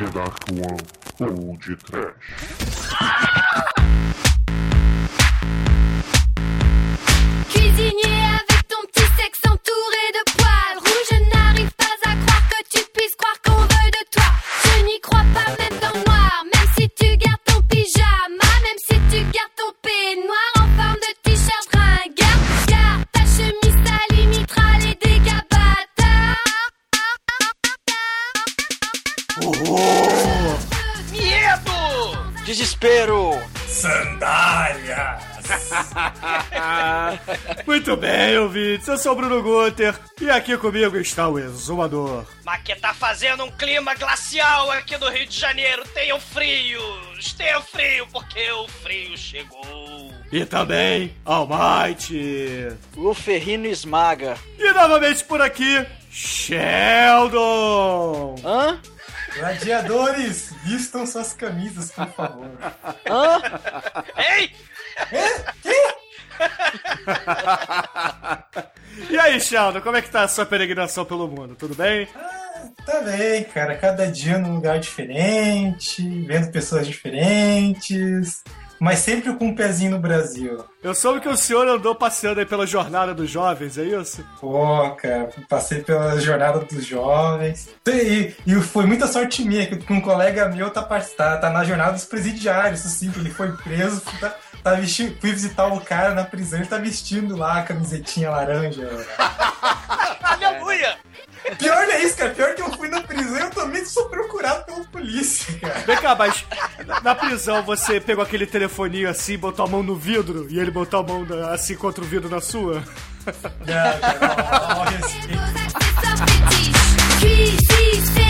The Dark One ou de Trash. Cuisinier Muito bem, ouvintes. Eu sou o Bruno Guter e aqui comigo está o Exumador. Mas que tá fazendo um clima glacial aqui no Rio de Janeiro. Tenham frios! Tenham frio, porque o frio chegou. E também Almighty. O ferrino esmaga. E novamente por aqui, Sheldon. Hã? Gladiadores, vistam suas camisas, por favor. Hã? Ei! E aí, Sheldon, como é que tá a sua peregrinação pelo mundo? Tudo bem? Tá bem, cara. Cada dia num lugar diferente, vendo pessoas diferentes, mas sempre com um pezinho no Brasil. Eu soube que o senhor andou passeando aí pela jornada dos jovens, é isso? Pô, cara, passei pela jornada dos jovens. E, e foi muita sorte minha, que um colega meu tá, tá, tá na jornada dos presidiários, assim, ele foi preso, tá, tá vestindo, fui visitar o cara na prisão, ele tá vestindo lá a camisetinha laranja. Aleluia! Pior é isso, cara. Pior que eu fui na prisão e eu também sou procurado pela polícia, cara. Vem cá, mas na- prisão você pegou aquele telefoninho assim, botou a mão no vidro e ele botou a mão assim contra o vidro na sua? Não, cara, não, não,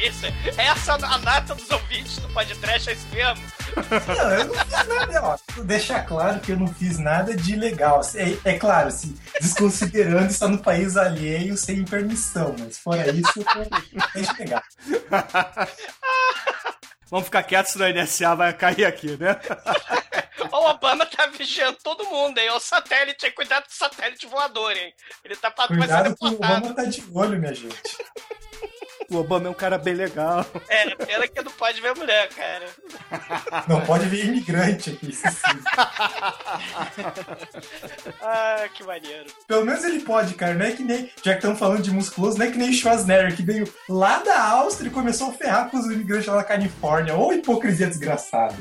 polícia. Essa é a nata dos ouvintes do podcast, é isso mesmo? Não, eu não fiz nada, ó. Deixar claro que eu não fiz nada de ilegal. É, é claro, se desconsiderando estar no país alheio sem permissão, mas fora isso, é de pegar. Vamos ficar quietos, senão a NSA vai cair aqui, né? O Obama tá vigiando todo mundo, hein? O satélite, hein? Cuidado com o satélite voador, hein? Ele tá pra Cuidado que o. Obama tá de olho, minha gente. O Obama é um cara bem legal. É, pena que não pode ver mulher, cara. Não pode ver imigrante aqui. isso sim. Ah, que maneiro. Pelo menos ele pode, cara. Não é que nem. Já que estamos falando de musculoso, não é que nem o Schwarzenegger, que veio lá da Áustria e começou a ferrar com os imigrantes lá na Califórnia. Ou hipocrisia desgraçada.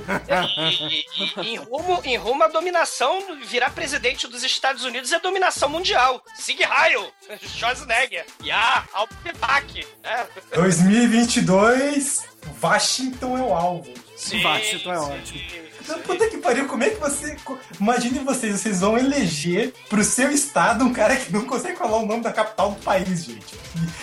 E, e- e em, rumo, em rumo à dominação, virar presidente dos Estados Unidos é dominação mundial. Sig Heil, Schwarzenegger. Ya, Alpeback. É, 2022, Washington é o alvo. sim, Washington é sim. ótimo. Então, puta que pariu, como é que você. Imagine vocês, vocês vão eleger pro seu estado um cara que não consegue falar o nome da capital do país, gente.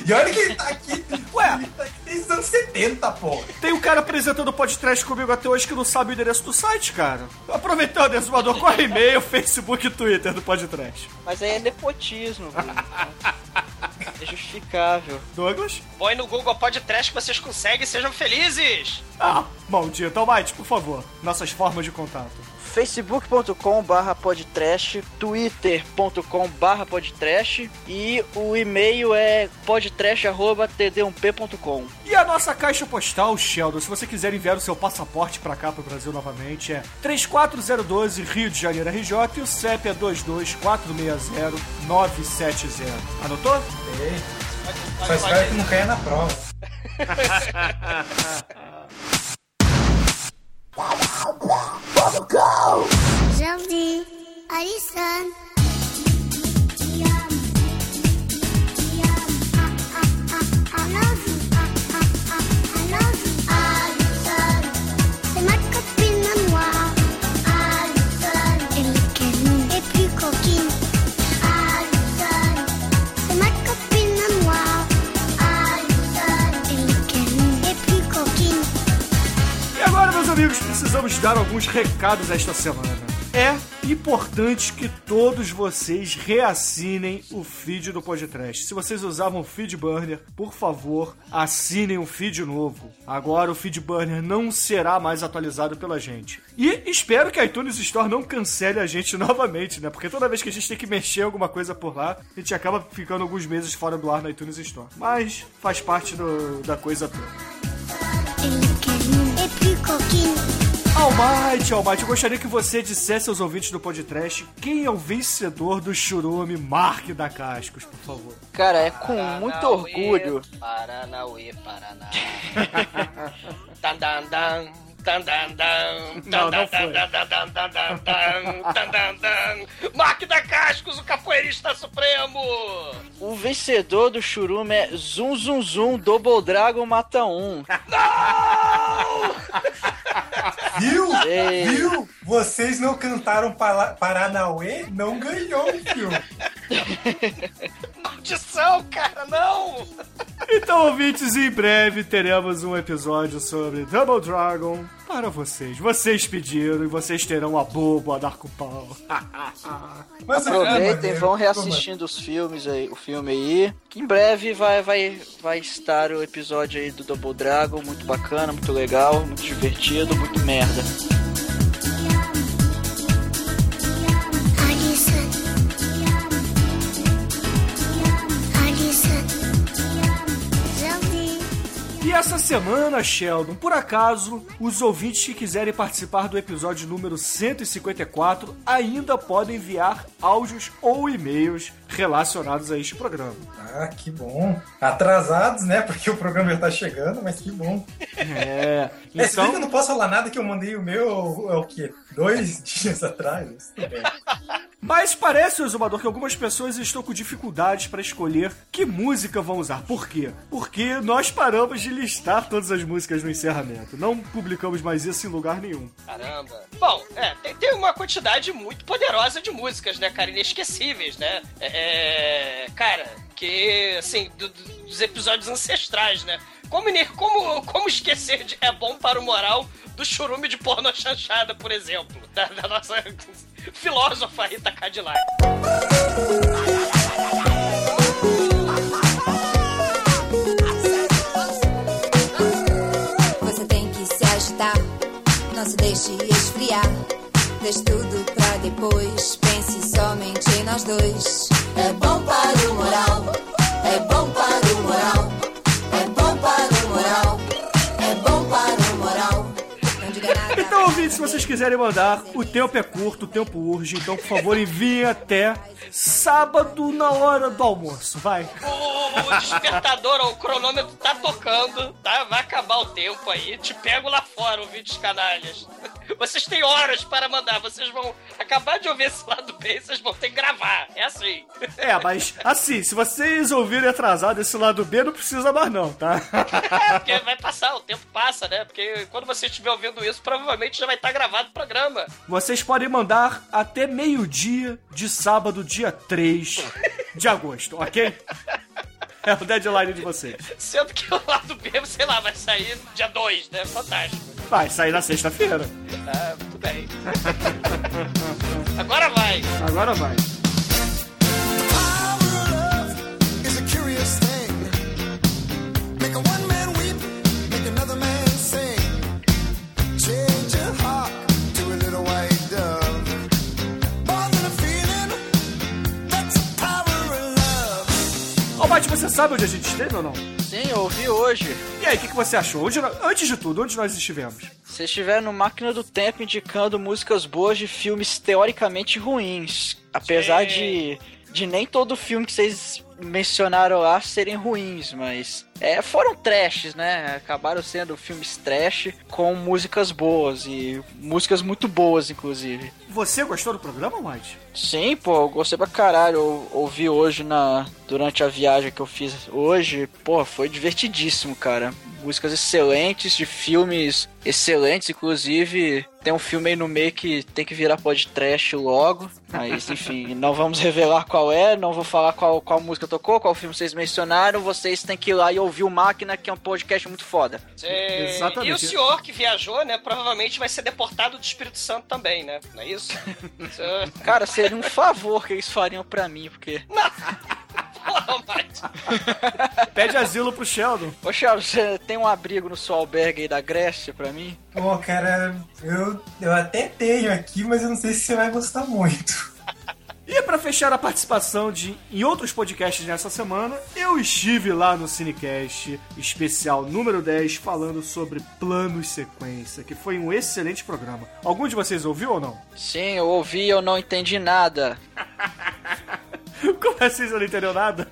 E, olha que ele tá aqui. Ué. Ele tá aqui desde os anos 70, porra. Tem um cara apresentando o podcast comigo até hoje que não sabe o endereço do site, cara. Aproveitando, Exumador, corre e-mail, Facebook e Twitter do podcast. Mas aí é nepotismo, Bruno. É justificável. Douglas? Põe no Google Podcast que vocês conseguem, sejam felizes. Ah, maldito. Almighty, por favor, nossas formas de contato. facebook.com barra podtrash, twitter.com barra podtrash e o e-mail é podtrash.td1p.com E a nossa caixa postal, Sheldon, se você quiser enviar o seu passaporte pra cá, pro Brasil novamente, é 34012 Rio de Janeiro RJ e o CEP é 22460-970. Anotou? Só espero que não caia na prova. Jordi, Alison. Recados esta semana. é importante que todos vocês reassinem o feed do podcast. Se vocês usavam o feed burner, por favor, assinem um feed novo. Agora o feed burner não será mais atualizado pela gente. E espero que a iTunes Store não cancele a gente novamente, né? Porque toda vez que a gente tem que mexer alguma coisa por lá, a gente acaba ficando alguns meses fora do ar na iTunes Store. Mas faz parte do- da coisa toda. Almighty, Almighty, eu gostaria que você dissesse aos ouvintes do podcast quem é o vencedor do churume Mark da Cascos, por favor. Cara, é com muito orgulho. Paranauê, Paraná. Dan, dan, dan. Não, Tan, não dan, foi. dan, dan, dan, dan, dan, dan. Tan, dan, dan. Mark da Cascos, o capoeirista supremo! O vencedor do churume é Zum Zum Zum Double Dragon Mata 1. Viu? Ei. Viu? Vocês não cantaram Paranauê? Não ganhou, viu? Maldição, cara, não! Então, ouvintes, em breve teremos um episódio sobre Double Dragon para vocês. Vocês pediram e vocês terão a boba a dar com pau. Mas é Aproveitem, maneiro. vão reassistindo os filmes aí, o filme aí. Que em breve vai, vai, vai estar o episódio aí do Double Dragon, muito bacana, muito legal, muito divertido, muito merda. Essa semana, Sheldon, por acaso, os ouvintes que quiserem participar do episódio número 154 ainda podem enviar áudios ou e-mails relacionados a este programa. Ah, que bom. Atrasados, né? Porque o programa já tá chegando, mas que bom. É, É, se bem que eu então, não posso falar nada que eu mandei o meu, é o quê? Dois dias atrás? Mas tudo bem. mas parece, Exumador, que algumas pessoas estão com dificuldades para escolher que música vão usar. Por quê? Porque nós paramos de listar todas as músicas no encerramento. Não publicamos mais isso em lugar nenhum. Caramba. Bom, é, tem, tem uma quantidade muito poderosa de músicas, né, cara? Inesquecíveis, né? É, cara, que, assim, do- do- dos episódios ancestrais, né? Como, como, como esquecer de É Bom para o Moral do churume de porno chanchada, por exemplo? Da, da nossa filósofa Rita Cadillac. Você tem que se agitar, não se deixe esfriar. Deixe tudo pra depois, pense somente em nós dois. É bom para o moral, é bom para o moral, é bom para o moral, é bom para o moral. Então, ouvintes, se vocês quiserem mandar, o tempo é curto, o tempo urge, então, por favor, enviem até sábado na hora do almoço, vai. O, o despertador, o cronômetro tá tocando, tá? Vai acabar o tempo aí. Te pego lá fora, ouvintes canalhas. Vocês têm horas para mandar. Vocês vão acabar de ouvir esse lado B, vocês vão ter que gravar. É assim. É, mas assim, se vocês ouvirem atrasado esse lado B, não precisa mais não, tá? É, porque vai passar, o tempo passa, né? Porque quando você estiver ouvindo isso, provavelmente já vai estar gravado o programa. Vocês podem mandar até meio-dia de sábado, dia 3 de agosto, ok? É o deadline de vocês. Sendo que o lado B, sei lá, vai sair dia 2, né? Fantástico. Vai sair na sexta-feira. Ah, tudo bem. Agora vai. Agora vai. is a curious thing. Make a one man weep, make another man sing. Change your heart Almighty, você sabe onde a gente esteve ou não? Sim, eu ouvi hoje. E aí, o que, que você achou? Onde antes de tudo, onde nós estivemos? Você estiver no Máquina do Tempo indicando músicas boas de filmes teoricamente ruins. Apesar Sim. de, de nem todo filme que vocês mencionaram lá serem ruins, mas é, foram trashes, né? Acabaram sendo filmes trash com músicas boas e músicas muito boas, inclusive. Você gostou do programa, Almighty? Sim, pô, eu gostei pra caralho. Eu ouvi hoje na durante a viagem que eu fiz hoje. Pô, foi divertidíssimo, cara. Músicas excelentes, de filmes excelentes, inclusive. Tem um filme aí no meio que tem que virar podcast logo. Mas, enfim, não vamos revelar qual é, não vou falar qual, qual música música tocou, qual filme vocês mencionaram, vocês têm que ir lá e ouvir o Máquina, que é um podcast muito foda. É, Exatamente. E o senhor que viajou, né, provavelmente vai ser deportado do Espírito Santo também, né? Não é isso? Cara, seria um favor que eles fariam pra mim, porque... Porra. Pede asilo pro Sheldon. Ô, Charles, você tem um abrigo no seu albergue aí da Grécia pra mim? Pô, cara, eu, eu até tenho aqui, mas eu não sei se você vai gostar muito. E pra fechar a participação de em outros podcasts nessa semana, eu estive lá no Cinecast especial número 10 falando sobre planos sequência, que foi um excelente programa. Algum de vocês ouviu ou não? Sim, eu ouvi e eu não entendi nada. Como assim você não entendeu nada?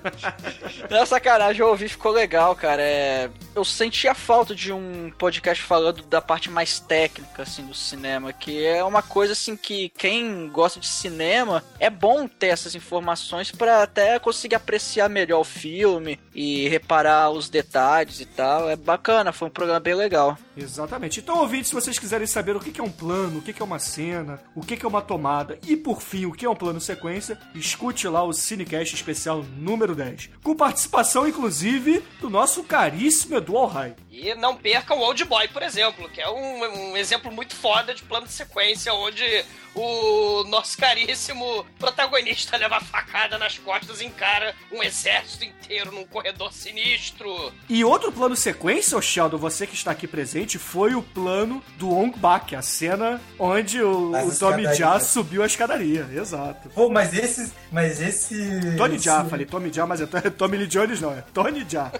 Não, sacanagem, eu ouvi, ficou legal, cara. É... Eu senti a falta de um podcast falando da parte mais técnica, assim, do cinema, que é uma coisa, assim, que quem gosta de cinema, é bom ter essas informações pra até conseguir apreciar melhor o filme e reparar os detalhes e tal. É bacana, foi um programa bem legal. Exatamente. Então, ouvintes, se vocês quiserem saber o que é um plano, o que é uma cena, o que que é uma tomada e, por fim, o que é um plano sequência, escute lá o Cinecast especial número 10. Com participação, inclusive, do nosso caríssimo Edu Alhai. E não percam o Old Boy, por exemplo, que é um, um exemplo muito foda de plano de sequência, onde o nosso caríssimo protagonista leva facada nas costas e encara um exército inteiro num corredor sinistro. E outro plano sequência, ô Sheldon, você que está aqui presente, foi o plano do Ong Bak, a cena onde o, o Tommy. Jaa subiu a escadaria. Exato. Pô, mas esses. Mas esse. Tony Jaa, esse- falei Tommy Jaa, mas é to- Tommy Lee Jones não, é Tony Jaa.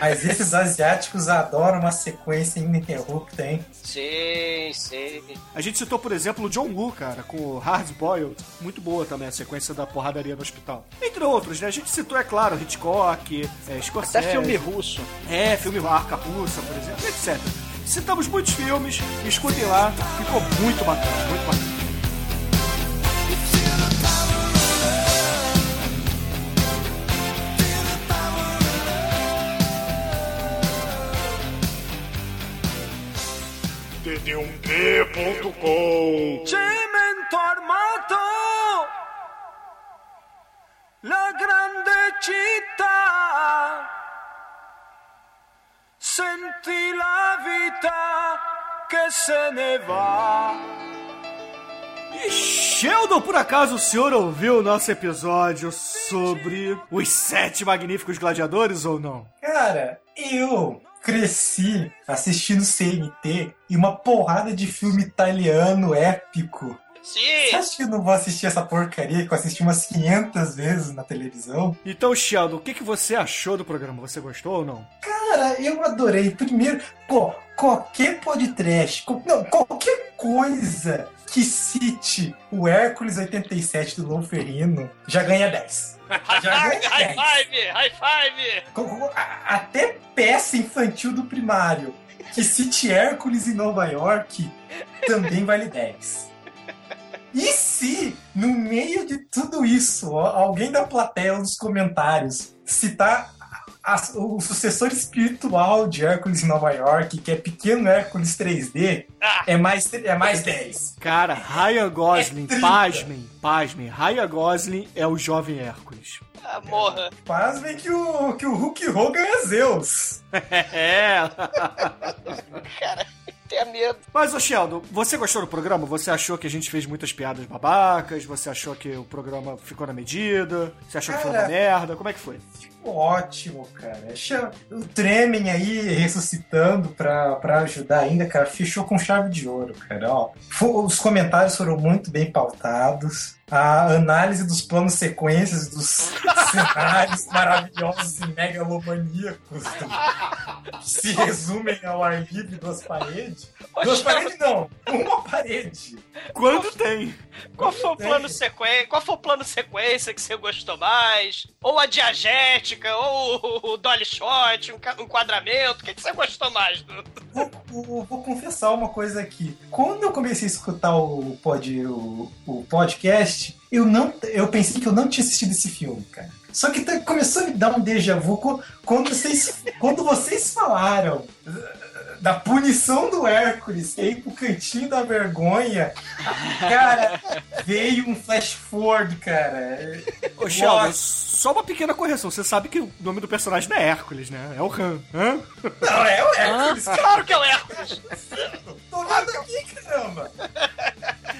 Mas esses asiáticos adoram uma sequência ininterrupta, hein? Sim, sim. A gente citou, por exemplo, o John Woo, cara, com o Hard Boiled. Muito boa também a sequência da porradaria no hospital. Entre outros, né? A gente citou, é claro, Hitchcock, é, Scorsese. Até filme russo. É, filme Arca Russa, por exemplo, etc. Citamos muitos filmes, escutem lá, ficou muito bacana, muito bacana. td1p.com Cimentormato La grande città Senti la vita che se ne va E Sheldon, por acaso o senhor ouviu o nosso episódio sobre os sete magníficos gladiadores ou não? Cara, eu cresci assistindo CNT e uma porrada de filme italiano épico. Você Sim! acha que eu não vou assistir essa porcaria que eu assisti umas 500 vezes na televisão? Então, Sheldon, o que, que você achou do programa? Você gostou ou não? Cara, eu adorei. Primeiro, pô, qualquer podcast, não, qualquer coisa que cite o Hércules 87 do Lou Ferrino já ganha 10. Já High ganha high 10. five! High five! Até peça infantil do primário que cite Hércules em Nova York também vale 10. E se, no meio de tudo isso, ó, alguém da plateia ou dos comentários citar a- o sucessor espiritual de Hércules em Nova York, que é Pequeno Hércules 3D, Ah. é mais, é mais 10. Cara, Ryan Gosling, É 30. pasmem, pasmem, Ryan Gosling é o jovem Hércules. Ah, morra. Pasmem que o, que o Hulk Hogan é Zeus. É. Cara, tenha medo. Mas, ô Sheldon, você gostou do programa? Você achou que a gente fez muitas piadas babacas? Você achou que o programa ficou na medida? Você achou que foi uma Cara. merda? Como é que foi? Ótimo, cara. O Tremen aí ressuscitando pra, pra ajudar ainda, cara, fechou com chave de ouro, cara. Ó, os comentários foram muito bem pautados. A análise dos planos sequências, dos cenários maravilhosos e megalomaníacos do- que se resumem ao ar livre duas paredes. Duas paredes não, uma parede. Quando tem? Qual foi o plano sequência? Qual foi o plano sequência que você gostou mais? Ou a diagética, ou o- dolly shot, um enquadramento? O que, que você gostou mais? do- Vou, vou- vou confessar uma coisa aqui. Quando eu comecei a escutar o, pod, o, o podcast, eu, não, eu pensei que eu não tinha assistido esse filme, cara. Só que tá- começou a me dar um déjà vu quando vocês, quando vocês falaram da punição do Hércules e ir pro cantinho da vergonha. Cara, veio um flash forward, cara. Ô, Sheldon, só uma pequena correção. Você sabe que o nome do personagem não é Hércules, né? É o Han. Hã? Não, é o Hércules. Claro que é o Hércules! Tô vendo aqui, caramba.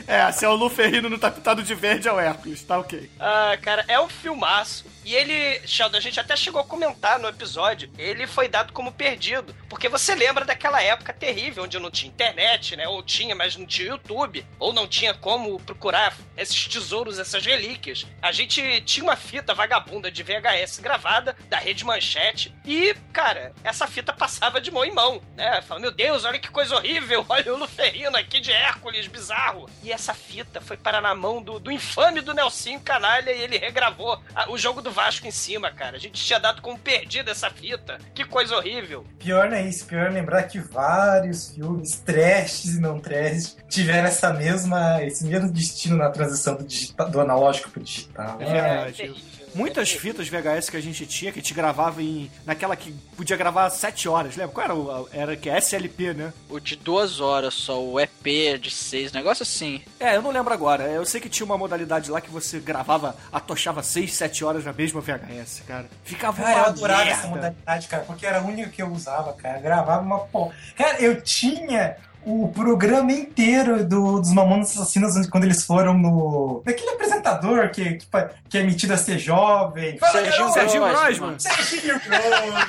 É, se é o Luferrino não tá pintado de verde, é o Hércules. Tá ok. Ah, cara, é um filmaço. E ele, Sheldon, a gente até chegou a comentar no episódio, ele foi dado como perdido. Porque você lembra daquela época terrível, onde não tinha internet, né? Ou tinha, mas não tinha YouTube. Ou não tinha como procurar esses tesouros, essas relíquias. A gente tinha uma fita vagabunda de VHS gravada, da Rede Manchete. E, cara, essa fita passava de mão em mão, né? Fala, meu Deus, olha que coisa horrível. Olha o Luferrino aqui de Hércules, bizarro. E essa fita foi parar na mão do, do infame do Nelsinho Canalha e ele regravou a- o jogo do Vasco em cima, cara. A gente tinha dado como perdida essa fita. Que coisa horrível. Pior não é isso, pior é lembrar que vários filmes, trashes e não trash, tiveram essa mesma, esse mesmo destino na transição do, digita- do analógico pro digital. É verdade. terrível. Muitas fitas VHS que a gente tinha, que a gente gravava em. naquela que podia gravar 7 horas, lembra? Qual era o. Era que é SLP, né? O de duas horas só, o EP de seis, negócio assim. É, eu não lembro agora. Eu sei que tinha uma modalidade lá que você gravava, atochava 6, 7 horas na mesma VHS, cara. Ficava Cara, eu adorava merda. essa modalidade, cara, porque era a única que eu usava, cara. Gravava uma porra. Cara, eu tinha o programa inteiro do, dos Mamonas Assassinos onde- quando eles foram no. Daquele apresentador que, que, que é metido a ser jovem. Fala, Serginho garoto! Serginho Grossman.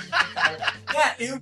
Cara, eu,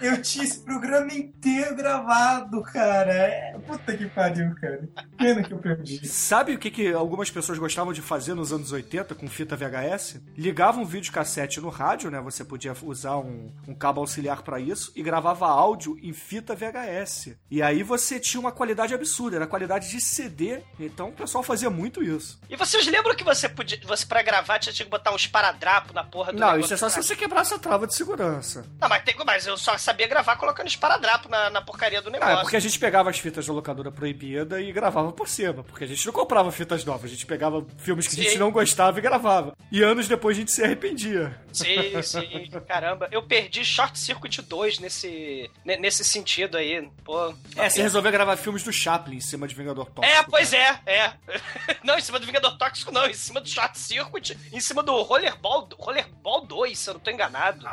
eu tinha esse programa inteiro gravado, cara. É, puta que pariu, cara. Pena que eu perdi. Sabe o que, que algumas pessoas gostavam de fazer nos anos 80 com fita VHS? Ligavam um videocassete no rádio, né? Você podia usar um, um cabo auxiliar pra isso e gravava áudio em fita VHS. E aí você tinha uma qualidade absurda, era qualidade de CD. Então o pessoal fazia muito isso. E vocês lembram que você podia. Você, pra gravar, tinha que botar uns esparadrapos na porra do Não, isso é só se você quebrasse a trava de segurança. Não, mas, tem, mas eu só sabia gravar colocando esparadrapo na, na porcaria do Ah, negócio. é porque a gente pegava as fitas da locadora proibida e gravava por cima, porque a gente não comprava fitas novas, a gente pegava filmes que a gente Sim. não gostava e gravava. E anos depois a gente se arrependia. Sim, sim. Caramba, eu perdi Short Circuit 2 nesse, ne- nesse sentido aí. Pô. É, você resolveu gravar filmes do Chaplin em cima de Vingador Tóxico. É, pois é, é. Não, em cima do Vingador Tóxico, não. Em cima do Short Circuit, em cima do Rollerball, Rollerball 2, se eu não tô enganado.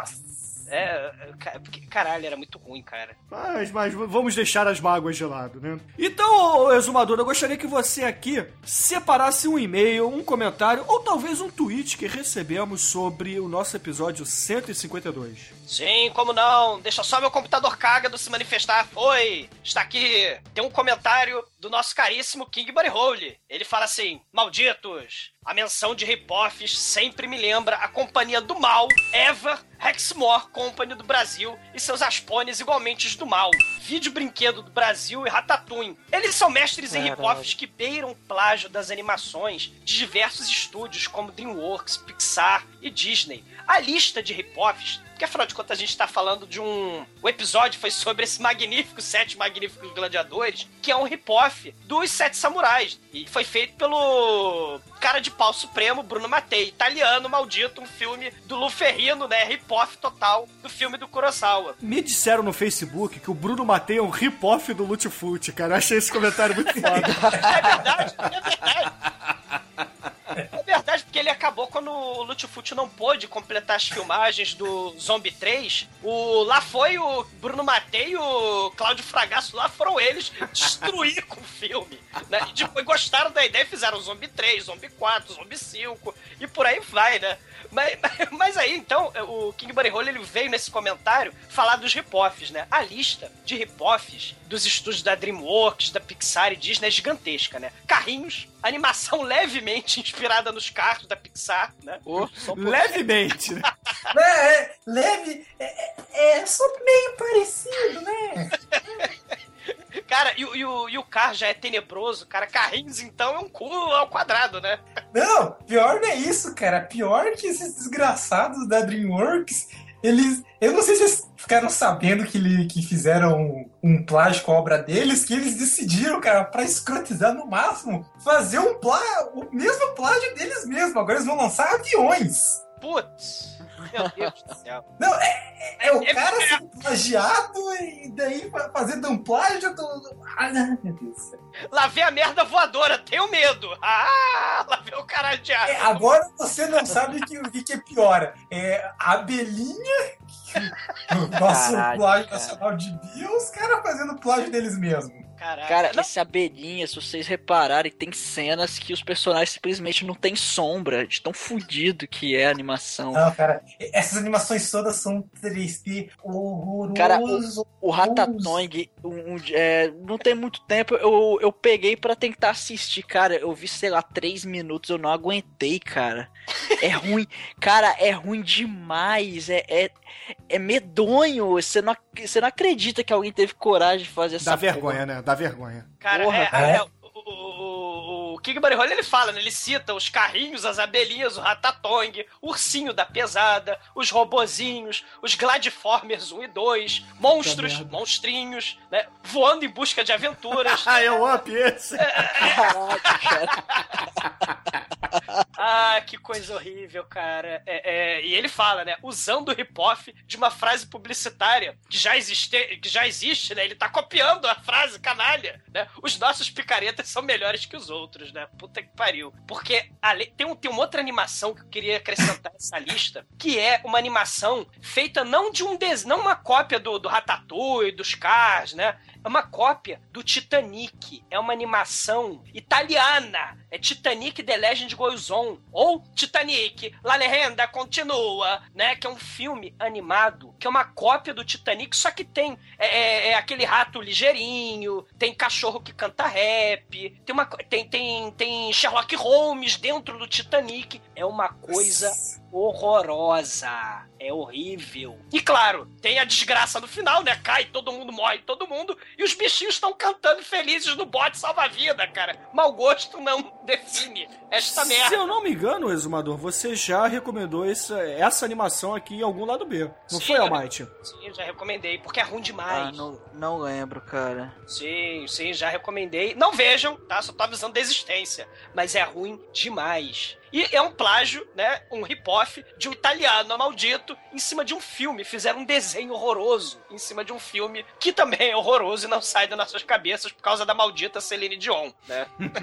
É, ca- porque, caralho, era muito ruim, cara. Mas, mas vamos deixar as mágoas de lado, né? Então, exumador, eu gostaria que você aqui separasse um e-mail, um comentário ou talvez um tweet que recebemos sobre o nosso episódio 152. Sim, como não? Deixa só meu computador cágado se manifestar. Oi, está aqui. Tem um comentário do nosso caríssimo King Buddy Hole. Ele fala assim: Malditos, a menção de Ripoffs sempre me lembra a companhia do mal, Eva Hexmore Company do Brasil e seus aspones igualmente do mal. Vídeo brinquedo do Brasil e Ratatouille. Eles são mestres em. Ripoffs que beiram o plágio das animações de diversos estúdios como DreamWorks, Pixar e Disney. A lista de Ripoffs porque afinal de contas a gente tá falando de um. O episódio foi sobre esse magnífico Sete Magníficos Gladiadores, que é um rip-off dos Sete Samurais. E foi feito pelo cara de pau supremo, Bruno Mattei, italiano maldito, um filme do Luferrino, né? Rip-off total do filme do Kurosawa. Me disseram no Facebook que o Bruno Matei é um rip-off do Lutfut, cara. Eu achei esse comentário muito foda. É verdade, é verdade. É verdade, porque ele acabou quando o Lutfut não pôde completar as filmagens do Zombie 3. O, lá foi o Bruno Matei e o Cláudio Fragasso, lá foram eles destruir com o filme. Né? E depois gostaram da ideia e fizeram Zombie 3, Zombie 4, Zombie 5 e por aí vai, né? Mas, mas aí, então, o King Buddy Hole, ele veio nesse comentário falar dos rip-offs, né? A lista de rip-offs dos estúdios da DreamWorks, da Pixar e Disney é gigantesca, né? Carrinhos, animação levemente inspirada nos carros da Pixar, né? Um pouquinho. Levemente, né? É, é, leve, é, é, é só meio parecido, né? Cara, e, o- e o, e o carro já é tenebroso, cara. Carrinhos, então, é um cu ao quadrado, né? Não, pior não é isso, cara. Pior que esses desgraçados da DreamWorks eles. Eu não sei se eles ficaram sabendo que, ele, que fizeram um, a obra deles, que eles decidiram, cara, pra escrotizar no máximo, fazer um plá, o mesmo plágio deles mesmos. Agora eles vão lançar aviões. Putz, meu Deus do céu. Não, é, é o cara sendo plagiado e daí fa- fazendo um plágio do. Ah, meu Deus do céu. Lá vem a merda voadora, tenho medo. Ah, lá vem o caralho de ar. É, agora você não sabe que- o que, que é pior. É a abelhinha, nosso Caralho, plágio cara. nacional de Bill, os caras fazendo plágio deles mesmos. Caraca. Cara, Não, esse abelhinha, se vocês repararem, tem cenas que os personagens simplesmente não têm sombra, de tão fudido que é a animação. Não, cara, essas animações todas são 3D horroroso. Cara, O Ratatouille, um- um- é, não tem muito tempo, eu, eu peguei pra tentar assistir, cara. Eu vi, sei lá, três minutos, eu não aguentei, cara. É ruim, cara, é ruim demais. É, é, é medonho. Você não, você não acredita que alguém teve coragem de fazer essa Dá porra. vergonha, né? Dá vergonha. Cara, Porra, é, cara. é, o, o, o, King Buddy Holly, ele fala, né? Ele cita os carrinhos, as abelhinhas, o Ratatouille, o ursinho da pesada, os robozinhos, os Gladiformers 1 e 2, monstros, monstrinhos, né? Voando em busca de aventuras. Ah, é o Up esse. Caraca, cara. ah, que coisa horrível, cara. É, é, e ele fala, né? Usando o hip-off de uma frase publicitária que já, existe, que já existe, né? Ele tá copiando a frase canalha, né? Os nossos picaretas são melhores que os outros, né? Puta que pariu. Porque ale- tem, um, tem uma outra animação que eu queria acrescentar nessa lista, que é uma animação feita não de um des... não uma cópia do, do Ratatouille, dos Cars, né? É uma cópia do Titanic. É uma animação italiana. É Titanic The Legend Goes On. Ou Titanic, La Legenda Continua, né? Que é um filme animado, que é uma cópia do Titanic, só que tem é, é- é aquele rato ligeirinho, tem cachorro que canta rap, tem, uma, tem, tem, tem Sherlock Holmes dentro do Titanic. É uma coisa horrorosa. É horrível. E claro, tem a desgraça no final, né? Cai todo mundo, morre todo mundo. E os bichinhos estão cantando felizes no bote salva-vida, cara. Mau gosto não define esta Se merda. eu não me engano, Exumador, você já recomendou essa, essa animação aqui em algum lado B. Não Sim, foi, Almighty? Sim, eu já recomendei, porque é ruim Ah, demais. não, não lembro, cara. Sim, sim, já recomendei. Não vejam, tá? Só tô avisando da existência. Mas é ruim demais. E é um plágio, né? Um rip-off de um italiano maldito em cima de um filme. Fizeram um desenho horroroso em cima de um filme que também é horroroso e não sai das nossas cabeças por causa da maldita Celine Dion, né?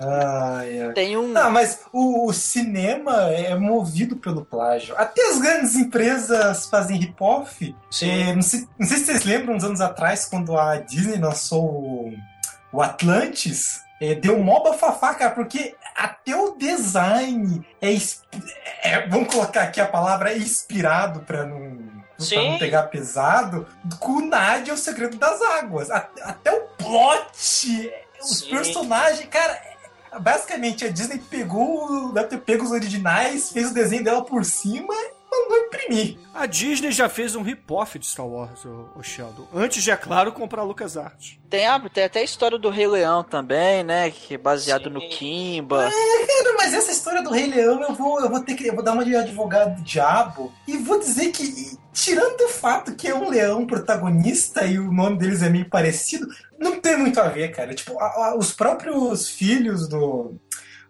Ai, ai. Tem um. Ah, mas o, o cinema é movido pelo plágio. Até as grandes empresas fazem hip-off. Sim. É, não, sei, não sei se vocês lembram, uns anos atrás, quando a Disney lançou o, o Atlantis, é, deu mó bafafá, cara, porque até o design é, é- Vamos colocar aqui a palavra é inspirado pra não, pra não pegar pesado. O Nadia, o segredo das águas. A- até o plot, os Sim. personagens, cara. Basicamente, a Disney pegou, deve ter pego os originais, fez o desenho dela por cima mandou imprimir. A Disney já fez um rip-off de Star Wars, o, o Sheldon. Antes de, é claro, comprar a LucasArts. Tem, a- tem até a história do Rei Leão também, né? Que é baseado Sim. no Kimba. Cara, mas essa história do Rei Leão, eu vou, eu vou ter que. Eu vou dar uma de advogado do diabo e vou dizer que, tirando o fato que é um leão protagonista e o nome deles é meio parecido, não tem muito a ver, cara. Tipo, a- a- os próprios filhos do.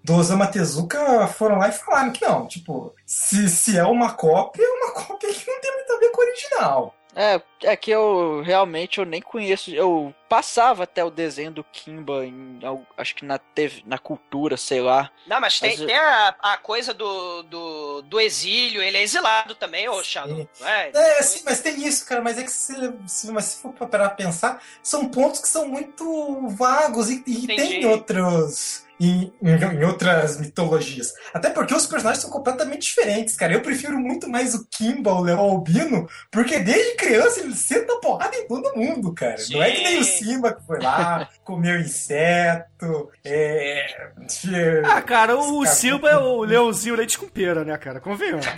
Do Osama Tezuka foram lá e falaram que não, tipo, se, se é uma cópia, é uma cópia que não tem muito a ver com o original. É, é que eu realmente eu nem conheço. Eu passava até o desenho do Kimba em acho que na TV, na cultura, sei lá. Não, mas tem, Mas tem a, a coisa do, do, do exílio, ele é exilado também, ô não É, É, sim, mas tem isso, cara. Mas é que se, se, mas se for pra pensar, são pontos que são muito vagos e, e tem em outros. Em, em- em outras mitologias. Até porque os personagens são completamente diferentes, cara. Eu prefiro muito mais o Kimba, o Leão Albino, porque desde criança ele senta porrada em todo mundo, cara. Não é que nem o Sim. Simba que foi lá, comeu inseto, é. Ah, cara, o Escapou. Silva é o leãozinho leite com pera, né, cara? Convenhamos.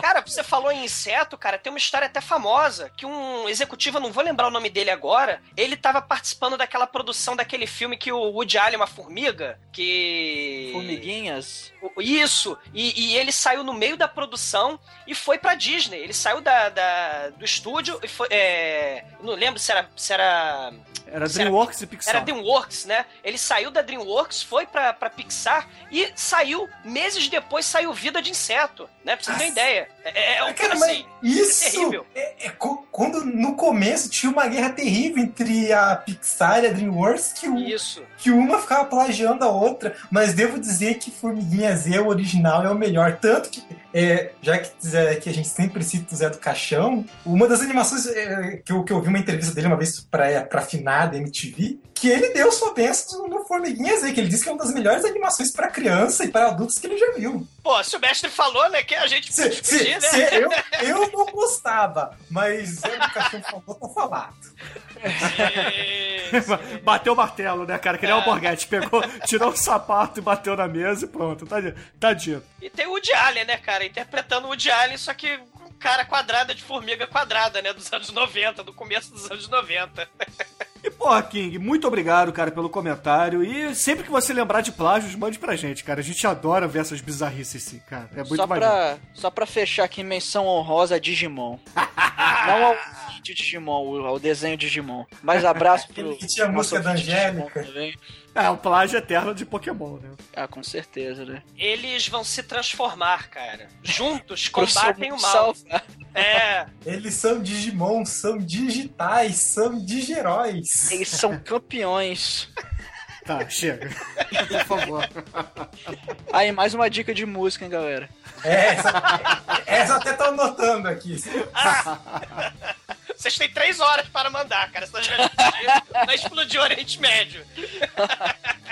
Cara, você falou em inseto, cara, tem uma história até famosa que um executivo, eu não vou lembrar o nome dele agora, ele tava participando daquela produção daquele filme que o Woody Allen é uma formiga, que... Formiguinhas. Isso, e, e ele saiu no meio da produção e foi pra Disney. Ele saiu da, da- do estúdio e foi. é, não lembro se era. Se era Era se era- DreamWorks e Pixar. era DreamWorks, né? Ele saiu da DreamWorks, foi pra, pra Pixar e saiu, meses depois, saiu Vida de Inseto, né? Pra você ter uma Nossa. ideia. É, é, é um Cara, assim, mas isso é terrível. é- é quando no começo tinha uma guerra terrível entre a Pixar e a DreamWorks que, Isso. que uma ficava plagiando a outra, mas devo dizer que Formiguinha Z, o original, é o melhor. Tanto que, é, já que, Zé- que a gente sempre cita o Zé do Caixão, uma das animações é, que, eu, que eu vi uma entrevista dele uma vez pra, pra finada MTV, que ele deu sua bênção no Formiguinha Z, que ele disse que é uma das melhores animações pra criança e para adultos que ele já viu. Pô, se o mestre falou, né, que a gente Se, pode se, pedir, né? se eu, eu não gostava, mas Zé do Caixão falou, tá falado. Bateu o martelo, né, cara? Que nem o Borghetti. Pegou, tirou o sapato e bateu na mesa e pronto. Tá, tá dito. E tem o Woody Allen, né, cara? Interpretando o Woody Allen, só que com cara quadrada de formiga quadrada, né? Dos anos 90, do começo dos anos 90. E, porra, King, muito obrigado, cara, pelo comentário. E sempre que você lembrar de plágios, mande pra gente, cara. A gente adora ver essas bizarrices, sim, cara. É muito Só maneiro. pra, só pra fechar aqui, menção honrosa a Digimon. Não ao vídeo Digimon, ao- desenho Digimon. Mas abraço pro. Que tinha a música da Angélica. também. É, o plágio eterno de Pokémon, né? Ah, com certeza, né? Eles vão se transformar, cara. Juntos combatem o mal. salvar. É. Eles são Digimon, são digitais, são digeróis. Eles são campeões. Tá, chega. Por favor. Aí, mais uma dica de música, hein, galera. É, essa, essa até tô anotando aqui. Vocês têm três horas para mandar, cara. Senão a gente vai explodir, vai explodir o Oriente Médio.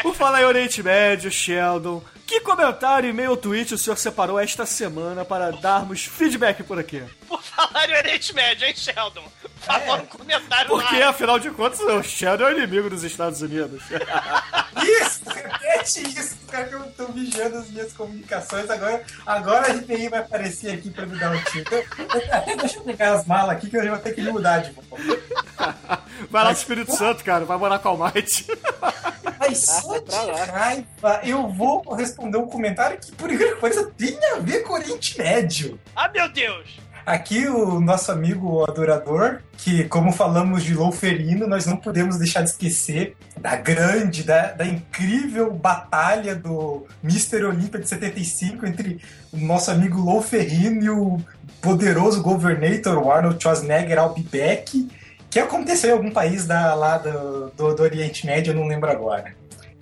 Por falar em Oriente Médio, Sheldon, que comentário, e-mail ou tweet o senhor separou esta semana para darmos feedback por aqui? Por falar em Oriente Médio, hein, Sheldon? Falou no comentário Porque, lá. afinal de contas, o Sheldon é o inimigo dos Estados Unidos. Isso, repete isso, cara, que eu tô vigiando as minhas comunicações. Agora, agora a GPI vai aparecer aqui pra me dar um tiro. Deixa eu pegar as malas aqui que eu já vou ter que mudar de volta. Vai lá pro Espírito Santo, cara. Vai morar com o Almighty. Mas só de raiva, eu vou responder um comentário que, por incrível que pareça, tem a ver com o Oriente Médio. Ah, meu Deus. Aqui o nosso amigo adorador, que como falamos de Louferino, nós não podemos deixar de esquecer da grande, da, da incrível batalha do Mr. Olímpia de 75 entre o nosso amigo Louferino e o poderoso Governator Arnold Schwarzenegger Albibeck, que aconteceu em algum país da, lá do, do, do Oriente Médio, eu não lembro agora.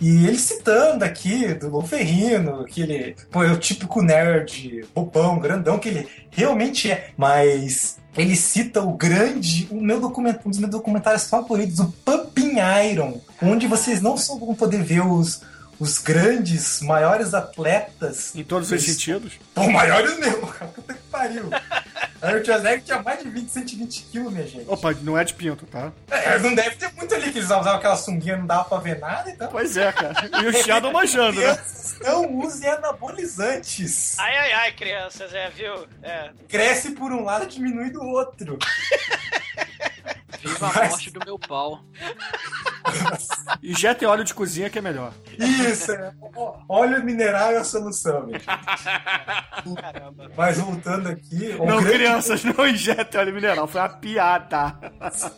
E ele citando aqui do Louferrino, que ele pô, é o típico nerd, bobão, grandão, que ele realmente é. Mas ele cita o grande, o meu documento, um dos meus documentários favoritos, o Pumping Iron, onde vocês não só vão poder ver os, os grandes, maiores atletas. Em todos os sentidos. Pô, maiores mesmo, cara. Puta que pariu. Arnold Schwarzenegger tinha mais de 20, 120 quilos, minha gente. Opa, não é de pinto, tá? É, não deve ter muito ali que eles usavam aquela sunguinha, não dava pra ver nada, então. Pois é, cara. E o Sheldon manjando, né? Não usem anabolizantes. Ai, ai, ai, crianças, é, viu? É. Cresce por um lado, diminui do outro. Viva a morte do meu pau. Injeta em óleo de cozinha que é melhor. Isso, é. Óleo mineral é a solução, meu. Caramba. Mas voltando aqui. o não, grande- crianças, não injetem óleo mineral. Foi uma piada.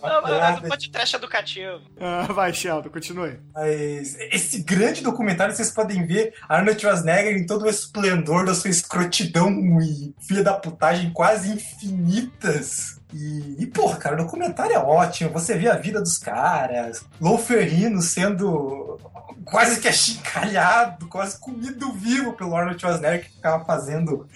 Não, mas é um podcast educativo. Ah, vai, Sheldon, continue. Mas esse grande documentário vocês podem ver Arnold Schwarzenegger em todo o esplendor da sua escrotidão e filha da putagem quase infinitas. E, e, porra, cara, o documentário é ótimo. Você vê a vida dos caras, Louferrino sendo quase que achincalhado, quase comido vivo pelo Arnold Schwarzenegger que ficava fazendo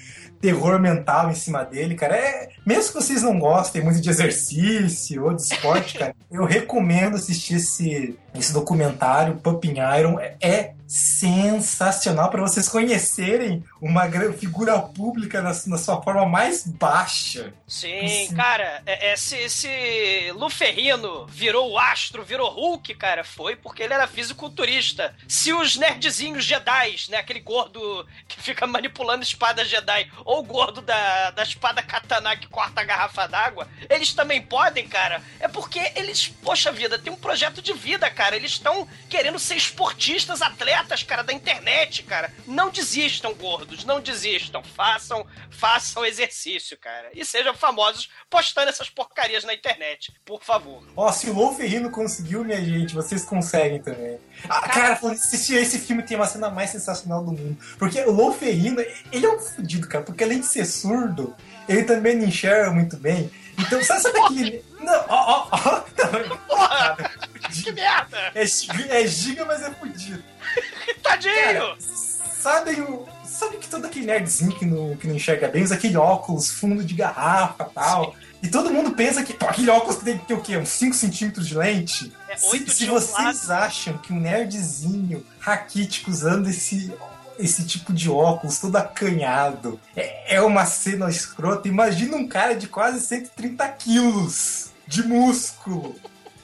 terror mental em cima dele, cara. É, mesmo que vocês não gostem muito de exercício ou de esporte, cara, eu recomendo assistir esse, esse documentário, Pumping Iron. É- É sensacional para vocês conhecerem uma figura pública na, na sua forma mais baixa. Sim, Sim. cara, é, é, se, se Luferrino virou o astro, virou Hulk, cara, foi porque ele era fisiculturista. Se os nerdzinhos Jedi, né, aquele gordo que fica manipulando espada Jedi, ou o gordo da, da espada katana que corta a garrafa d'água, eles também podem, cara, é porque eles, poxa vida, tem um projeto de vida, cara. Eles estão querendo ser esportistas, atletas, cara, da internet, cara. Não desistam, gordos, não desistam. Façam, façam exercício, cara. E sejam famosos postando essas porcarias na internet, por favor. Ó, se o Lou Ferrino conseguiu, minha gente, vocês conseguem também. Ah, cara, nisso, esse, esse filme tem uma cena mais sensacional do mundo. Porque o Lou Ferrino, ele é um fudido, cara, porque além de ser surdo, ele também não enxerga muito bem. Então, sabe, sabe aquele. Não, ó, ó, ó. Porra! que merda! É giga, é giga, mas é fudido. Tadinho! Cara, sabe, o- sabe que todo aquele nerdzinho que não, que não enxerga bem usa aquele óculos fundo de garrafa e tal. E todo mundo pensa que pô, aquele óculos tem que ter o quê? Uns 5 centímetros de lente? É se se vocês acham que um nerdzinho raquítico usando esse, esse tipo de óculos todo acanhado. É, é uma cena escrota, imagina um cara de quase 130 quilos de músculo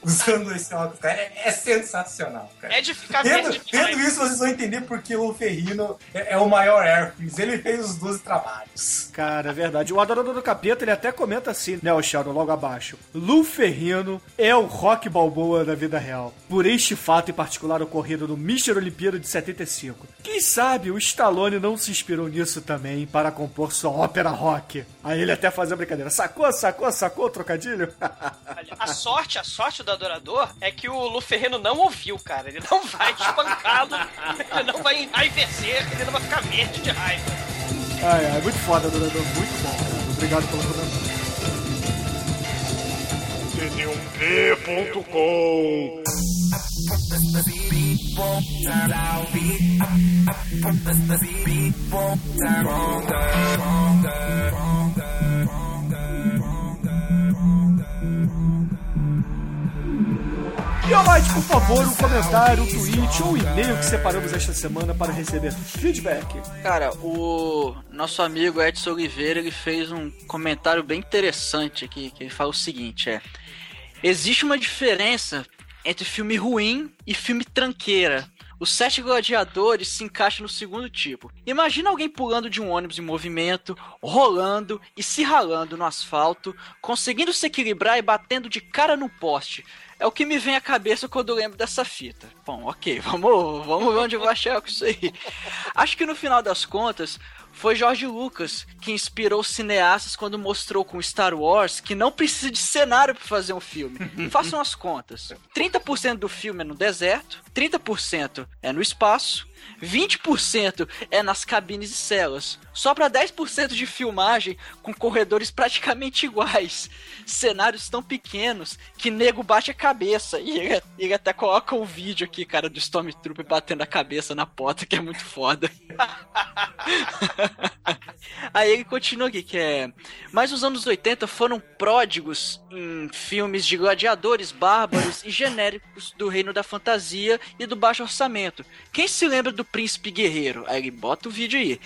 usando esse óculos, cara. É, é sensacional, cara. É de ficar verde tendo demais. isso, vocês vão entender porque o Ferrino é, é o maior Hércules. Ele fez os 12 trabalhos. Cara, é verdade. O Adorador do Capeta, ele até comenta assim, né, o Sheldon, logo abaixo. Lu Ferrino é o Rock Balboa da vida real. Por este fato em particular ocorrido no Mr. Olimpíada de 75. Quem sabe o Stallone não se inspirou nisso também para compor sua ópera rock. Aí ele até fazia brincadeira. Sacou, sacou, sacou o trocadilho? A sorte, a sorte do adorador é que o Luferrino não ouviu, cara. Ele não vai espancá-lo, ele não vai enraivecer, ele não vai ficar verde de raiva. ai, ai, muito foda, Adorador. Muito bom, cara. Obrigado pelo comentário. CD1P.com E Almighty, por favor, um comentário, um tweet ou um e-mail que separamos esta semana para receber feedback. Cara, o nosso amigo Edson Oliveira ele fez um comentário bem interessante aqui, que ele fala o seguinte, é Existe uma diferença entre filme ruim e filme tranqueira. Os Sete Gladiadores se encaixam no segundo tipo. Imagina alguém pulando de um ônibus em movimento, rolando e se ralando no asfalto, conseguindo se equilibrar e batendo de cara no poste. É o que me vem à cabeça quando eu lembro dessa fita. Bom, ok, vamos, vamos ver onde eu vou achar com isso aí. Acho que no final das contas, foi George Lucas que inspirou os cineastas quando mostrou com Star Wars que não precisa de cenário para fazer um filme. Façam as contas. 30% do filme é no deserto, 30% é no espaço, 20% é nas cabines e celas. Sobra 10% de filmagem com corredores praticamente iguais. Cenários tão pequenos que nego bate a cabeça. E ele, ele até coloca o vídeo aqui, cara, do Stormtrooper batendo a cabeça na porta, que é muito foda. Aí ele continua aqui, que é. Mas os anos 80 foram pródigos em filmes de gladiadores bárbaros e genéricos do reino da fantasia e do baixo orçamento. Quem se lembra do Príncipe Guerreiro? Aí ele bota o vídeo aí.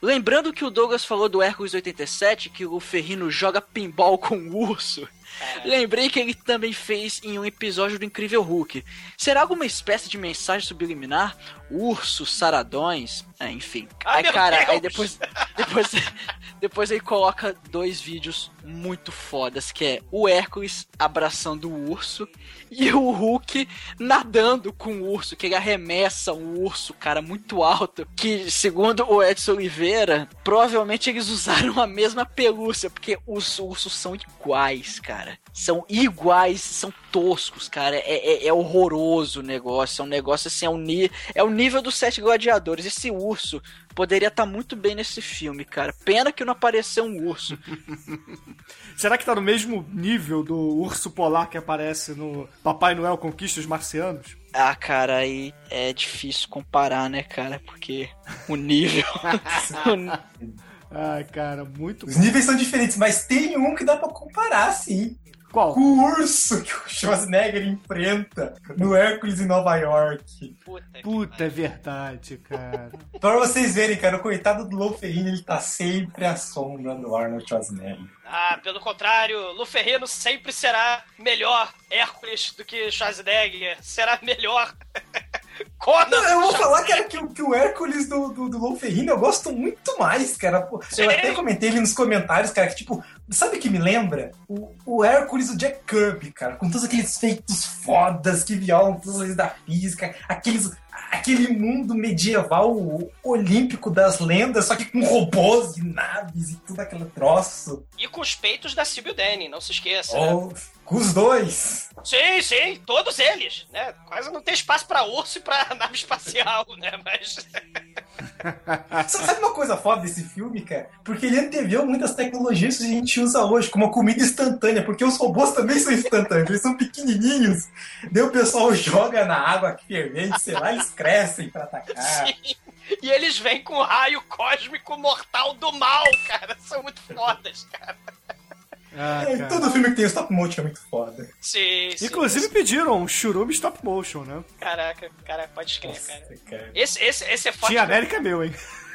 Lembrando que o Douglas falou do Hércules 87, que o Ferrino joga pinball com o urso. Lembrei que ele também fez em um episódio do Incrível Hulk. Será alguma espécie de mensagem subliminar? Ursos, saradões, é, enfim. Ah, aí, cara, Deus! aí depois, depois, depois ele coloca dois vídeos muito fodas, que é o Hércules abraçando o urso e o Hulk nadando com o urso, que ele arremessa um urso, cara, muito alto, que segundo o Edson Oliveira, provavelmente eles usaram a mesma pelúcia, porque os ursos são iguais, cara. São iguais, são toscos, cara. É, é- é horroroso o negócio. É um negócio assim, é o, ni é o nível dos sete gladiadores. Esse urso poderia estar muito bem nesse filme, cara. Pena que não apareceu um urso. Será que tá no mesmo nível do urso polar que aparece no Papai Noel Conquista os Marcianos? Ah, cara, aí é difícil comparar, né, cara? Porque o nível. Ai, cara, muito Os bom. níveis são diferentes, mas tem um que dá pra comparar, sim. Qual? Com o urso que o Schwarzenegger enfrenta no Hércules em Nova York. Puta, Puta, é verdade, cara. Pra vocês verem, cara, o coitado do Lou Ferrigno, ele tá sempre à sombra do Arnold Schwarzenegger. Ah, pelo contrário, Luferrino sempre será melhor Hércules do que Schwarzenegger. Será melhor Conan. Não, eu vou falar, cara, que, o- que o Hércules do, do, do eu gosto muito mais, cara. Pô, Eu até comentei ali nos comentários, cara, que tipo, sabe o que me lembra? O, o Hércules do Jack Kirby, cara, com todos aqueles feitos fodas que violam todas as leis da física, aqueles, aquele mundo medieval olímpico das lendas, só que com robôs e naves e tudo aquele troço. E com os peitos da Sibyl Danny, não se esqueça. né? Oh, com os dois. Sim, sim, todos eles, né? Quase não tem espaço pra urso e pra nave espacial, né? Mas. Sa- Sabe uma coisa foda desse filme, cara? Porque ele anteveu muitas tecnologias que a gente usa hoje, como a comida instantânea, porque os robôs também são instantâneos, eles são pequenininhos. Daí o pessoal joga na água fervente, sei lá, eles crescem pra atacar. Sim. E eles vêm com o raio cósmico mortal do mal, cara. São muito fodas, cara. Ah, É, cara. todo filme que tem stop motion é muito foda. Sim, sim. Inclusive pediram um churume stop motion, né? Caraca, cara, pode escrever, cara. Nossa, cara. Esse, esse, esse é forte. Tinha América é meu, hein?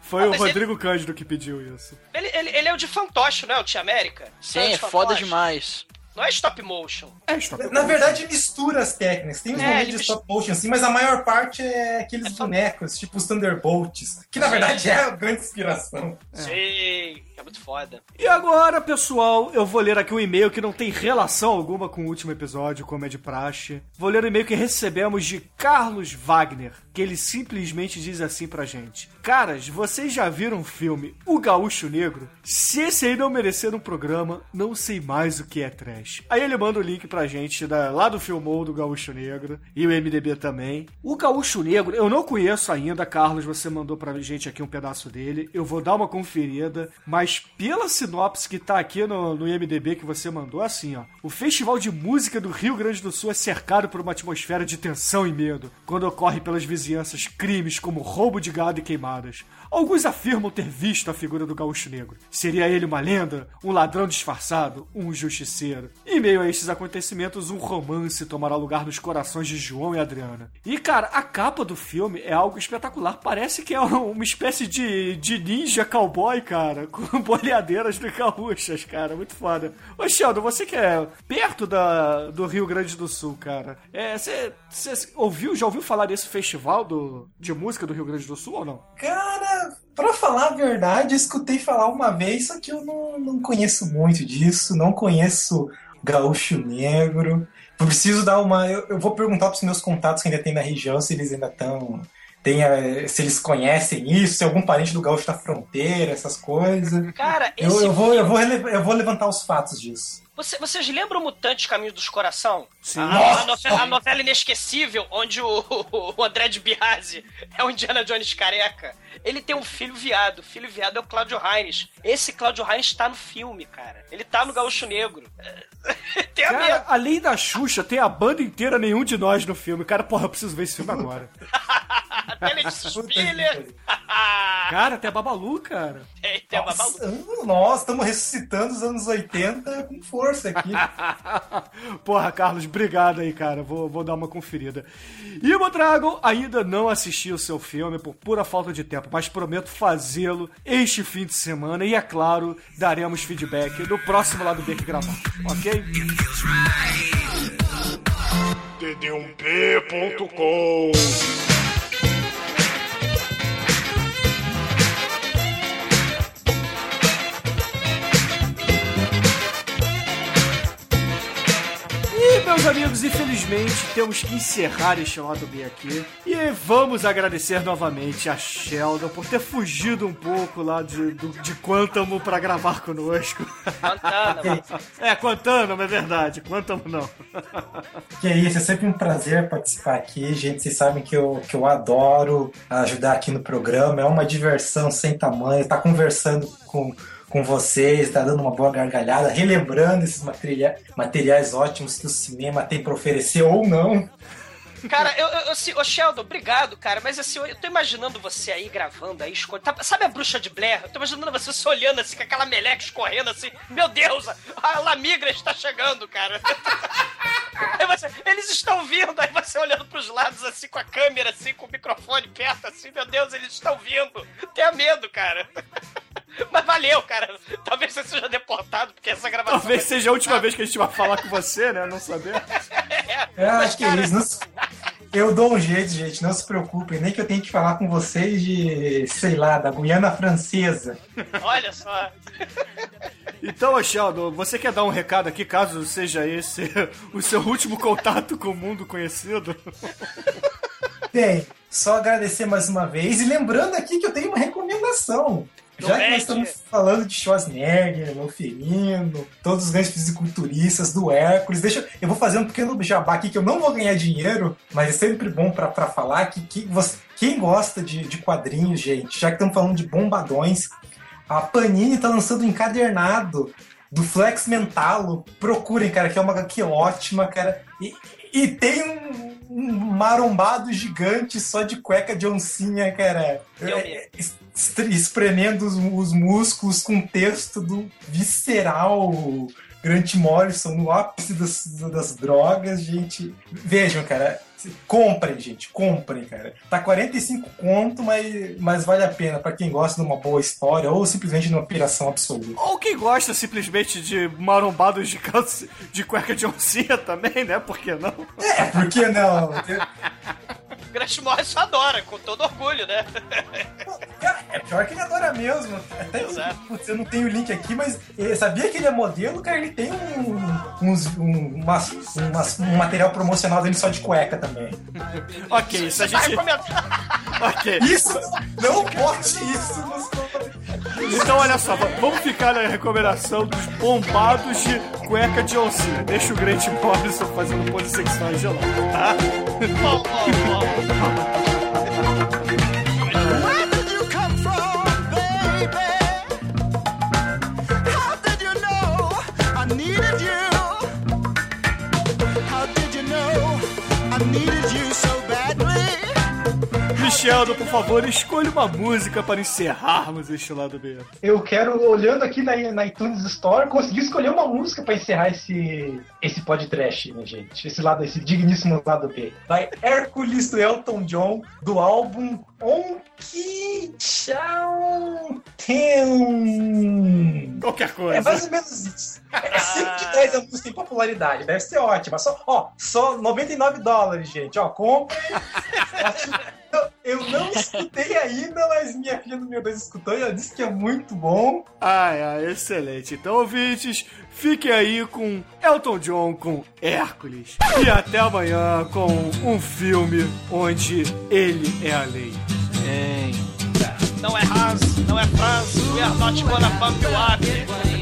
Foi Ah, o Rodrigo Cândido que pediu isso. Ele, ele, ele é o de fantoche, não é? O Tia América? Sim, Não é de foda demais. Não é stop motion. É, stop Na verdade, mistura as técnicas. Tem uns É, momentos ele de stop motion, assim, mas a maior parte é aqueles só- bonecos, tipo os Thunderbolts, que na verdade é a grande inspiração. Sim, é muito foda. E agora, pessoal, eu vou ler aqui um e-mail que não tem relação alguma com o último episódio, como é de praxe. Vou ler o e-mail que recebemos de Carlos Wagner, que ele simplesmente diz assim pra gente: Caras, vocês já viram o filme O Gaúcho Negro? Se esse aí não merecer um programa, não sei mais o que é trash. Aí ele manda o link pra gente da- lá do Filmou do Gaúcho Negro e o MDB também. O Gaúcho Negro, eu não conheço ainda, Carlos, você mandou pra gente aqui um pedaço dele. Eu vou dar uma conferida, mas pela sinopse que tá aqui no, no IMDB que você mandou, assim, ó. O Festival de Música do Rio Grande do Sul é cercado por uma atmosfera de tensão e medo, quando ocorre pelas vizinhanças crimes como roubo de gado e queimadas. Alguns afirmam ter visto a figura do gaúcho negro. Seria ele uma lenda? Um ladrão disfarçado? Um justiceiro? Em meio a estes acontecimentos, um romance tomará lugar nos corações de João e Adriana. E, cara, a capa do filme é algo espetacular. Parece que é uma espécie de, de ninja cowboy, cara, com boleadeiras de gaúchas, cara. Muito foda. Ô, Sheldon, você que é perto da, do Rio Grande do Sul, cara, é, você você ouviu, já ouviu falar desse festival do, de música do Rio Grande do Sul ou não? Cara, pra falar a verdade, eu escutei falar uma vez, só que eu não, não conheço muito disso, não conheço Gaúcho Negro. Eu preciso dar uma. Eu, eu vou perguntar pros meus contatos que ainda tem na região se eles ainda estão. Se eles conhecem isso, se algum parente do Gaúcho da fronteira, essas coisas. Cara, Eu, eu, vou, eu, vou, eu vou levantar os fatos disso. Você- vocês lembram Mutantes Caminhos dos Coração? Sim. A, a novela, a novela inesquecível, onde o, o André de Biasi é o Indiana Jones careca. Ele tem um filho viado. O filho viado é o Cláudio Reines. Esse Cláudio Reines tá no filme, cara. Ele tá no Gaúcho Negro. tem a Cara, mesma. além da Xuxa, tem a banda inteira, nenhum de nós no filme. Cara, porra, eu preciso ver esse filme agora. Até Spiller. Cara, tem a Babalu, cara. tem, tem a Babalu. Nossa, nós estamos ressuscitando os anos 80 com força aqui. Porra, Carlos, obrigado aí, cara. Vou, vou dar uma conferida. E o Dragon ainda não assisti o seu filme por pura falta de tempo, mas prometo fazê-lo este fim de semana e, é claro, daremos feedback no próximo lado B que gravar, ok? td1p.com meus amigos, infelizmente temos que encerrar este lado B aqui. E vamos agradecer novamente a Sheldon por ter fugido um pouco lá de, do, de Quantum pra gravar conosco. Guantánamo. É, Quantum, é verdade. Quantum não. Que é isso, é sempre um prazer participar aqui, gente. Vocês sabem que eu, que eu adoro ajudar aqui no programa, é uma diversão sem tamanho, tá conversando com, com vocês, tá dando uma boa gargalhada, relembrando esses materia- materiais ótimos que o cinema tem para oferecer ou não. Cara, eu, eu assim, ô Sheldon, obrigado, cara, mas assim, eu tô imaginando você aí gravando aí, escolhendo. tá- sabe a bruxa de Blair? Eu tô imaginando você se olhando assim, com aquela meleca escorrendo assim, meu Deus, a Lamigra está chegando, cara. Você, eles estão vindo, aí você olhando pros lados assim, com a câmera assim, com o microfone perto assim, meu Deus, eles estão vindo. Tenha medo, cara. Mas valeu, cara. Talvez você seja deportado, porque essa gravação. Talvez seja a última vez que a gente vai falar com você, né? Não saber. Eu acho que eles não se- Eu dou um jeito, gente, não se preocupem. Nem que eu tenha que falar com vocês de, sei lá, da Guiana Francesa. Olha só. Então, Sheldon, você quer dar um recado aqui, caso seja esse o seu último contato com o mundo conhecido? Bem, só agradecer mais uma vez. E lembrando aqui que eu tenho uma recomendação. Já que nós estamos falando de Schwarzenegger, Loferino, todos os grandes fisiculturistas, do Hércules, deixa eu- vou fazer um pequeno jabá aqui que eu não vou ganhar dinheiro, mas é sempre bom pra pra falar que, que você- quem gosta de, de quadrinhos, gente, já que estamos falando de bombadões, a Panini tá lançando um encadernado do Flex Mentalo. Procurem, cara, que é uma HQ ótima, cara. E, e tem um, um marombado gigante só de cueca de oncinha, cara. Eu É, es- espremendo os, os músculos com texto do visceral Grant Morrison no ápice das, das drogas, gente. Vejam, cara. Comprem, gente, comprem, cara. Tá 45 conto, mas, mas vale a pena pra quem gosta de uma boa história ou simplesmente de uma piração absoluta. Ou quem gosta simplesmente de marombados de, calça, de cueca de oncinha também, né? Por que não? É, por que não? O Grant Morrison adora, com todo orgulho, né? Cara, é pior que ele adora mesmo. Até Exato. putz, eu não tenho o link aqui, mas eh, sabia que ele é modelo, cara? Ele tem um, uns- um, umas- umas- um material promocional dele só de cueca também. Ok, isso a gente. Ok. Isso, não bote isso nos. Então, olha só, vamos ficar na recomendação dos bombados de cueca de oncinha. Deixa o Grant Morrison fazendo pose sexual gelado, tá? Bom, bom, bom. Micheldo, por favor, escolha uma música para encerrarmos este lado B. Eu quero, olhando aqui na, na iTunes Store, conseguir escolher uma música pra encerrar esse, esse podcast, né, gente? Esse lado, esse digníssimo lado B. Vai Hércules do Elton John, do álbum On Que Tchau Tem. Qualquer É coisa. mais ou menos isso. É 5 de 10 a música em popularidade. Deve ser ótima. Só, ó, só 99 dólares, gente. Ó, compre. Eu- não escutei ainda, mas minha filha número 2 escutou e ela disse que é muito bom. Ai, ai, excelente. Então, ouvintes, fiquem aí com Elton John com Hércules. E até amanhã com um filme onde ele é a lei. Não é Hans, não é Franz, we are not gonna bump you up.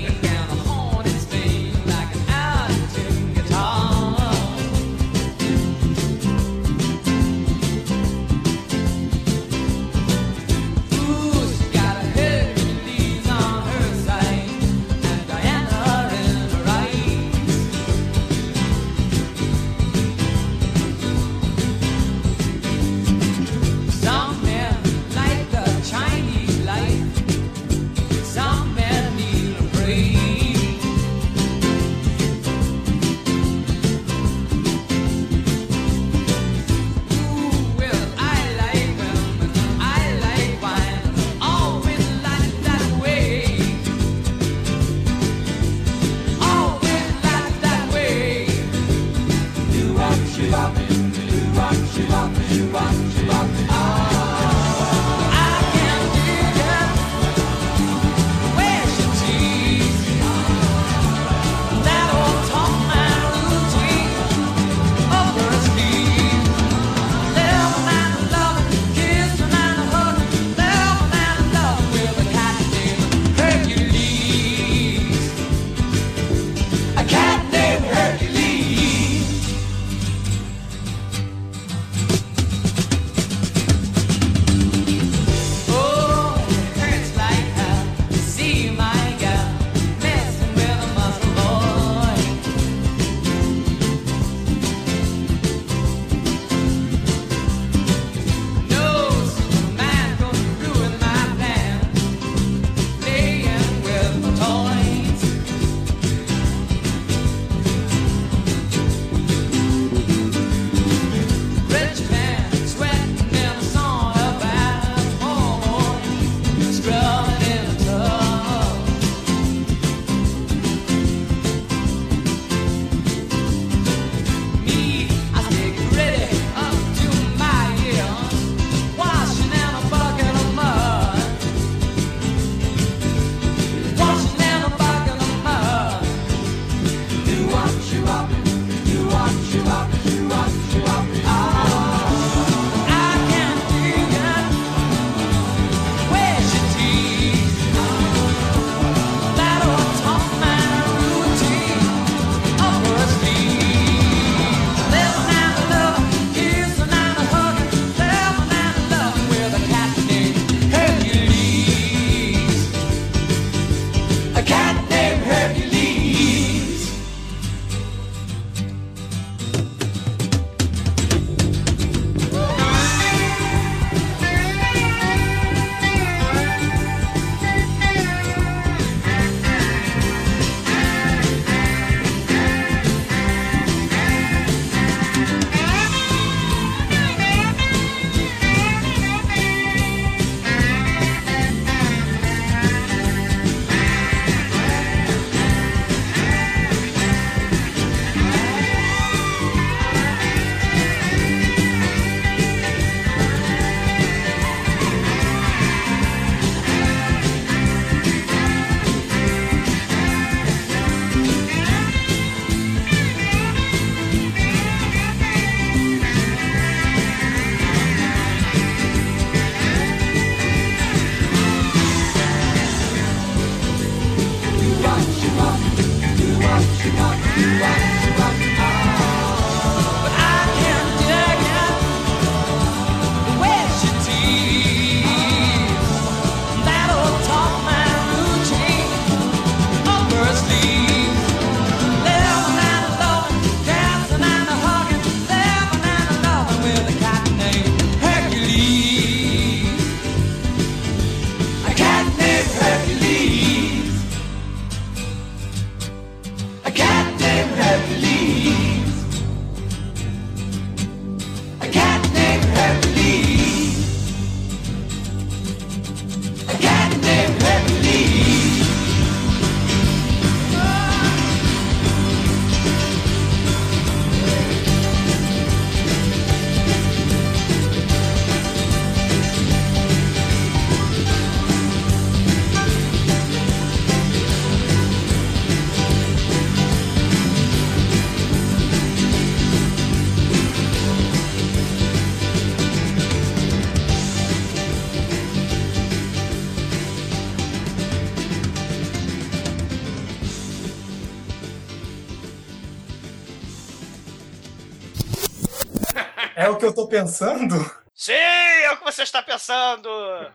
Que eu tô pensando? Sim, é o que você está pensando.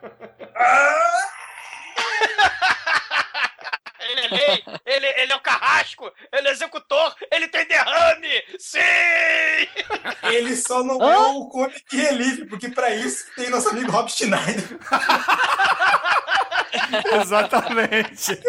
ele é lei, ele, ele é o carrasco, ele é executor, ele tem derrame. Sim! Ele só não é o Comic Relief, porque pra isso tem nosso amigo Rob Schneider. Exatamente.